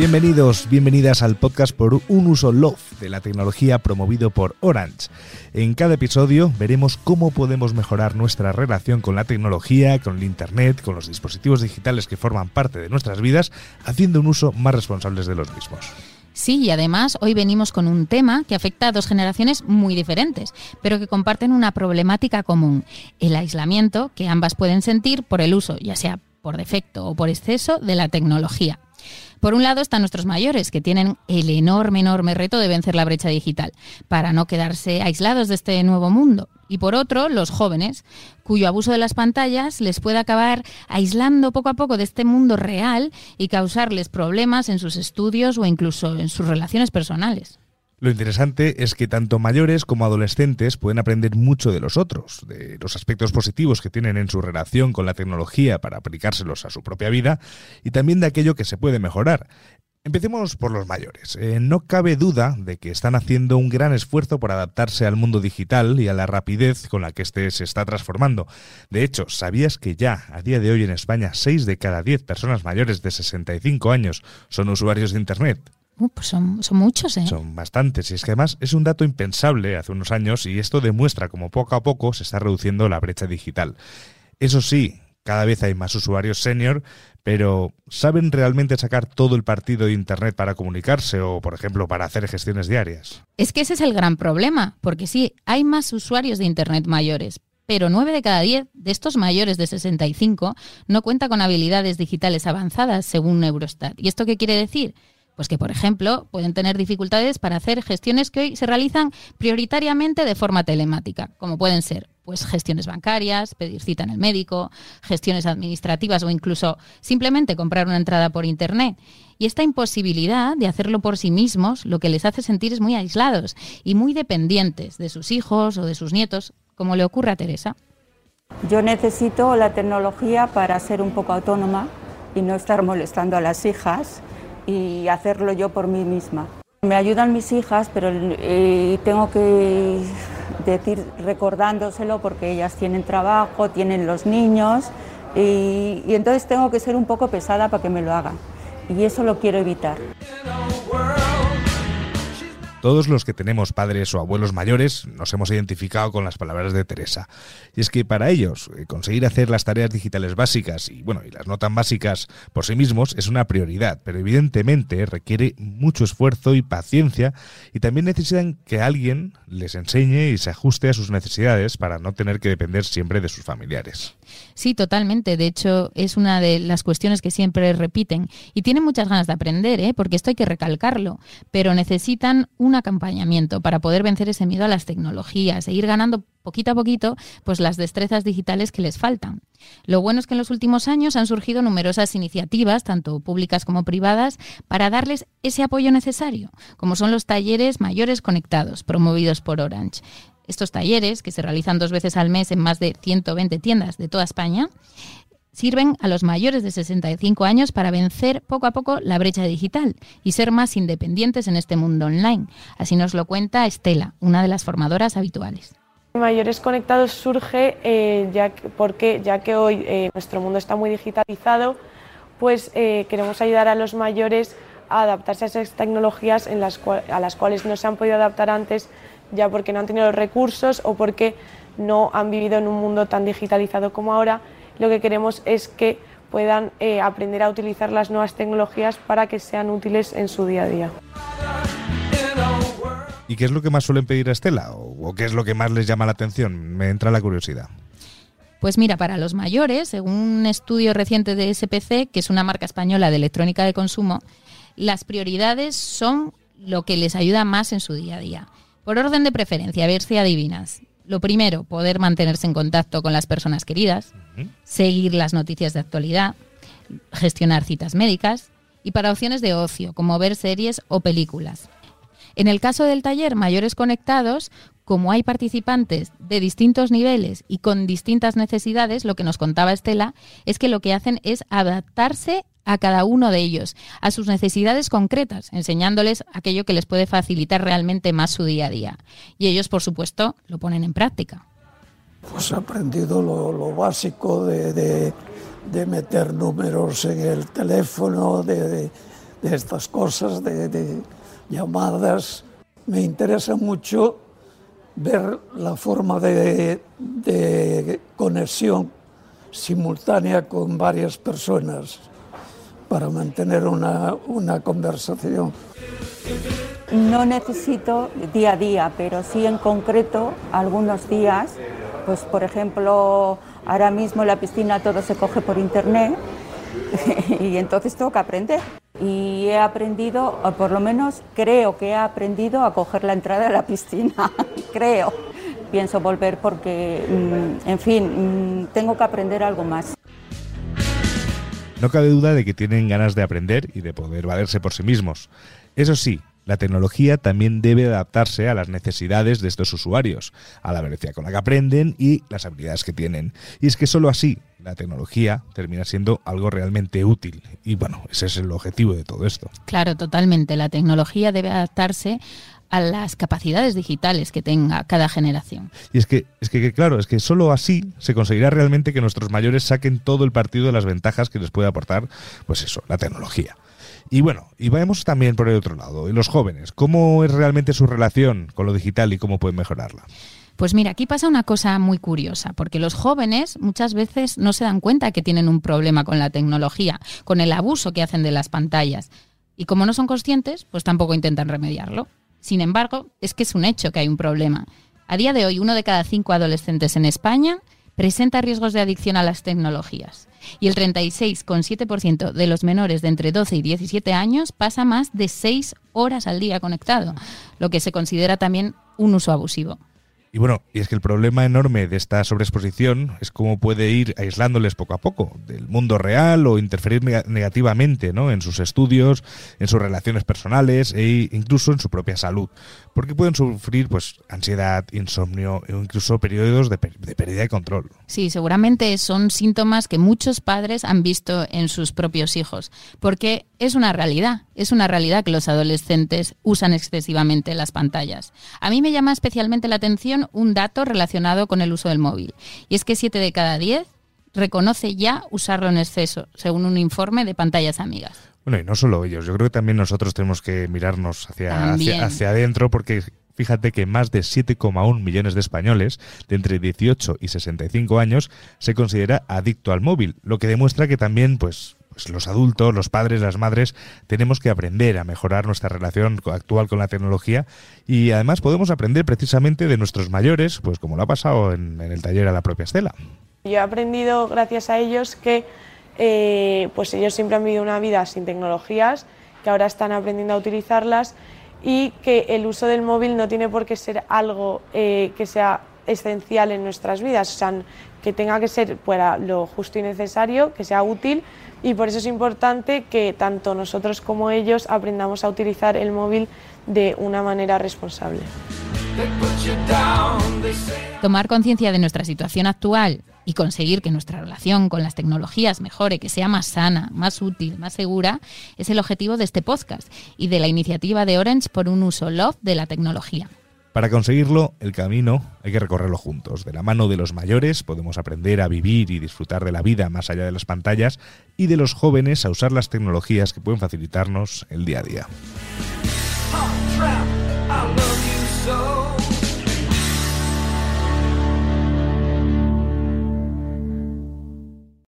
Bienvenidos, bienvenidas al podcast por un uso Love de la tecnología promovido por Orange. En cada episodio veremos cómo podemos mejorar nuestra relación con la tecnología, con el Internet, con los dispositivos digitales que forman parte de nuestras vidas, haciendo un uso más responsable de los mismos. Sí, y además hoy venimos con un tema que afecta a dos generaciones muy diferentes, pero que comparten una problemática común, el aislamiento que ambas pueden sentir por el uso, ya sea por defecto o por exceso, de la tecnología. Por un lado están nuestros mayores, que tienen el enorme, enorme reto de vencer la brecha digital, para no quedarse aislados de este nuevo mundo. Y por otro, los jóvenes, cuyo abuso de las pantallas les puede acabar aislando poco a poco de este mundo real y causarles problemas en sus estudios o incluso en sus relaciones personales. Lo interesante es que tanto mayores como adolescentes pueden aprender mucho de los otros, de los aspectos positivos que tienen en su relación con la tecnología para aplicárselos a su propia vida y también de aquello que se puede mejorar. Empecemos por los mayores. Eh, no cabe duda de que están haciendo un gran esfuerzo por adaptarse al mundo digital y a la rapidez con la que éste se está transformando. De hecho, ¿sabías que ya a día de hoy en España 6 de cada 10 personas mayores de 65 años son usuarios de Internet? Uh, pues son, muchos, ¿eh? Son bastantes. Y es que además es un dato impensable hace unos años y esto demuestra cómo poco a poco se está reduciendo la brecha digital. Eso sí, cada vez hay más usuarios senior, pero ¿saben realmente sacar todo el partido de Internet para comunicarse o, por ejemplo, para hacer gestiones diarias? Es que ese es el gran problema, porque sí, hay más usuarios de Internet mayores, pero 9 de cada 10 de estos mayores de 65 no cuenta con habilidades digitales avanzadas, según Eurostat. ¿Y esto qué quiere decir? Pues que, por ejemplo, pueden tener dificultades para hacer gestiones que hoy se realizan prioritariamente de forma telemática, como pueden ser pues gestiones bancarias, pedir cita en el médico, gestiones administrativas o incluso simplemente comprar una entrada por internet. Y esta imposibilidad de hacerlo por sí mismos lo que les hace sentir es muy aislados y muy dependientes de sus hijos o de sus nietos, como le ocurre a Teresa. Yo necesito la tecnología para ser un poco autónoma y no estar molestando a las hijas y hacerlo yo por mí misma. Me ayudan mis hijas, pero eh, tengo que decir recordándoselo porque ellas tienen trabajo, tienen los niños y entonces tengo que ser un poco pesada para que me lo hagan. Y eso lo quiero evitar. Todos los que tenemos padres o abuelos mayores nos hemos identificado con las palabras de Teresa. Y es que para ellos eh, conseguir hacer las tareas digitales básicas y bueno, y las no tan básicas por sí mismos es una prioridad, pero evidentemente requiere mucho esfuerzo y paciencia y también necesitan que alguien les enseñe y se ajuste a sus necesidades para no tener que depender siempre de sus familiares. Sí, totalmente. De hecho, es una de las cuestiones que siempre repiten y tienen muchas ganas de aprender, ¿eh? porque esto hay que recalcarlo, pero necesitan un acompañamiento para poder vencer ese miedo a las tecnologías e ir ganando poquito a poquito pues las destrezas digitales que les faltan. Lo bueno es que en los últimos años han surgido numerosas iniciativas, tanto públicas como privadas, para darles ese apoyo necesario, como son los talleres mayores conectados promovidos por Orange. Estos talleres, que se realizan dos veces al mes en más de 120 tiendas de toda España, sirven a los mayores de 65 años para vencer poco a poco la brecha digital y ser más independientes en este mundo online. Así nos lo cuenta Estela, una de las formadoras habituales. Mayores Conectados surge eh, ya porque ya que hoy eh, nuestro mundo está muy digitalizado, pues eh, queremos ayudar a los mayores a adaptarse a esas tecnologías en las a las cuales no se han podido adaptar antes ya porque no han tenido los recursos o porque no han vivido en un mundo tan digitalizado como ahora. Lo que queremos es que puedan eh, aprender a utilizar las nuevas tecnologías para que sean útiles en su día a día. ¿Y qué es lo que más suelen pedir a Estela? ¿O qué es lo que más les llama la atención? Me entra la curiosidad. Pues mira, para los mayores, según un estudio reciente de SPC, que es una marca española de electrónica de consumo, las prioridades son lo que les ayuda más en su día a día. Por orden de preferencia, a ver si adivinas. Lo primero, poder mantenerse en contacto con las personas queridas, seguir las noticias de actualidad, gestionar citas médicas y para opciones de ocio, como ver series o películas. En el caso del taller Mayores Conectados, como hay participantes de distintos niveles y con distintas necesidades, lo que nos contaba Estela es que lo que hacen es adaptarse a cada uno de ellos, a sus necesidades concretas, enseñándoles aquello que les puede facilitar realmente más su día a día. Y ellos, por supuesto, lo ponen en práctica. Pues he aprendido lo, básico de, meter números en el teléfono, de, de estas cosas, de, de llamadas. Me interesa mucho ver la forma de, de conexión simultánea con varias personas para mantener una, una conversación. No necesito día a día, pero sí en concreto algunos días, pues por ejemplo, ahora mismo en la piscina todo se coge por internet y entonces tengo que aprender. Y he aprendido, o por lo menos creo que he aprendido a coger la entrada de la piscina, creo. Pienso volver porque, mm, en fin, mm, tengo que aprender algo más. No cabe duda de que tienen ganas de aprender y de poder valerse por sí mismos. Eso sí, la tecnología también debe adaptarse a las necesidades de estos usuarios, a la velocidad con la que aprenden y las habilidades que tienen. Y es que solo así la tecnología termina siendo algo realmente útil. Y bueno, ese es el objetivo de todo esto. Claro, totalmente. La tecnología debe adaptarse a las capacidades digitales que tenga cada generación. Y es que, es que, claro, es que solo así se conseguirá realmente que nuestros mayores saquen todo el partido de las ventajas que les puede aportar, pues eso, la tecnología. Y bueno, y vayamos también por el otro lado, y los jóvenes, ¿cómo es realmente su relación con lo digital y cómo pueden mejorarla? Pues mira, aquí pasa una cosa muy curiosa, porque los jóvenes muchas veces no se dan cuenta que tienen un problema con la tecnología, con el abuso que hacen de las pantallas. Y como no son conscientes, pues tampoco intentan remediarlo. Sin embargo, es que es un hecho que hay un problema. A día de hoy, uno de cada cinco adolescentes en España presenta riesgos de adicción a las tecnologías. Y el 36,7% de los menores de entre 12 y 17 años pasa más de 6 horas al día conectado, lo que se considera también un uso abusivo. Y bueno, y es que el problema enorme de esta sobreexposición es cómo puede ir aislándoles poco a poco del mundo real o interferir negativamente ¿no? en sus estudios, en sus relaciones personales e incluso en su propia salud. Porque pueden sufrir pues ansiedad, insomnio e incluso periodos de, de pérdida de control. Sí, seguramente son síntomas que muchos padres han visto en sus propios hijos. Porque es una realidad, es una realidad que los adolescentes usan excesivamente las pantallas. A mí me llama especialmente la atención un dato relacionado con el uso del móvil, y es que 7 de cada 10 reconoce ya usarlo en exceso, según un informe de pantallas amigas. Bueno, y no solo ellos, yo creo que también nosotros tenemos que mirarnos hacia, hacia, hacia adentro porque fíjate que más de 7,1 millones de españoles de entre 18 y 65 años se considera adicto al móvil, lo que demuestra que también pues los adultos, los padres, las madres, tenemos que aprender a mejorar nuestra relación actual con la tecnología y además podemos aprender precisamente de nuestros mayores, pues como lo ha pasado en, el taller a la propia Estela. Yo he aprendido gracias a ellos que eh, pues ellos siempre han vivido una vida sin tecnologías, que ahora están aprendiendo a utilizarlas y que el uso del móvil no tiene por qué ser algo eh, que sea esencial en nuestras vidas, o sea, que tenga que ser para lo justo y necesario, que sea útil, y por eso es importante que tanto nosotros como ellos aprendamos a utilizar el móvil de una manera responsable. Tomar conciencia de nuestra situación actual y conseguir que nuestra relación con las tecnologías mejore, que sea más sana, más útil, más segura, es el objetivo de este podcast y de la iniciativa de Orange por un uso love de la tecnología. Para conseguirlo, el camino hay que recorrerlo juntos. De la mano de los mayores podemos aprender a vivir y disfrutar de la vida más allá de las pantallas y de los jóvenes a usar las tecnologías que pueden facilitarnos el día a día.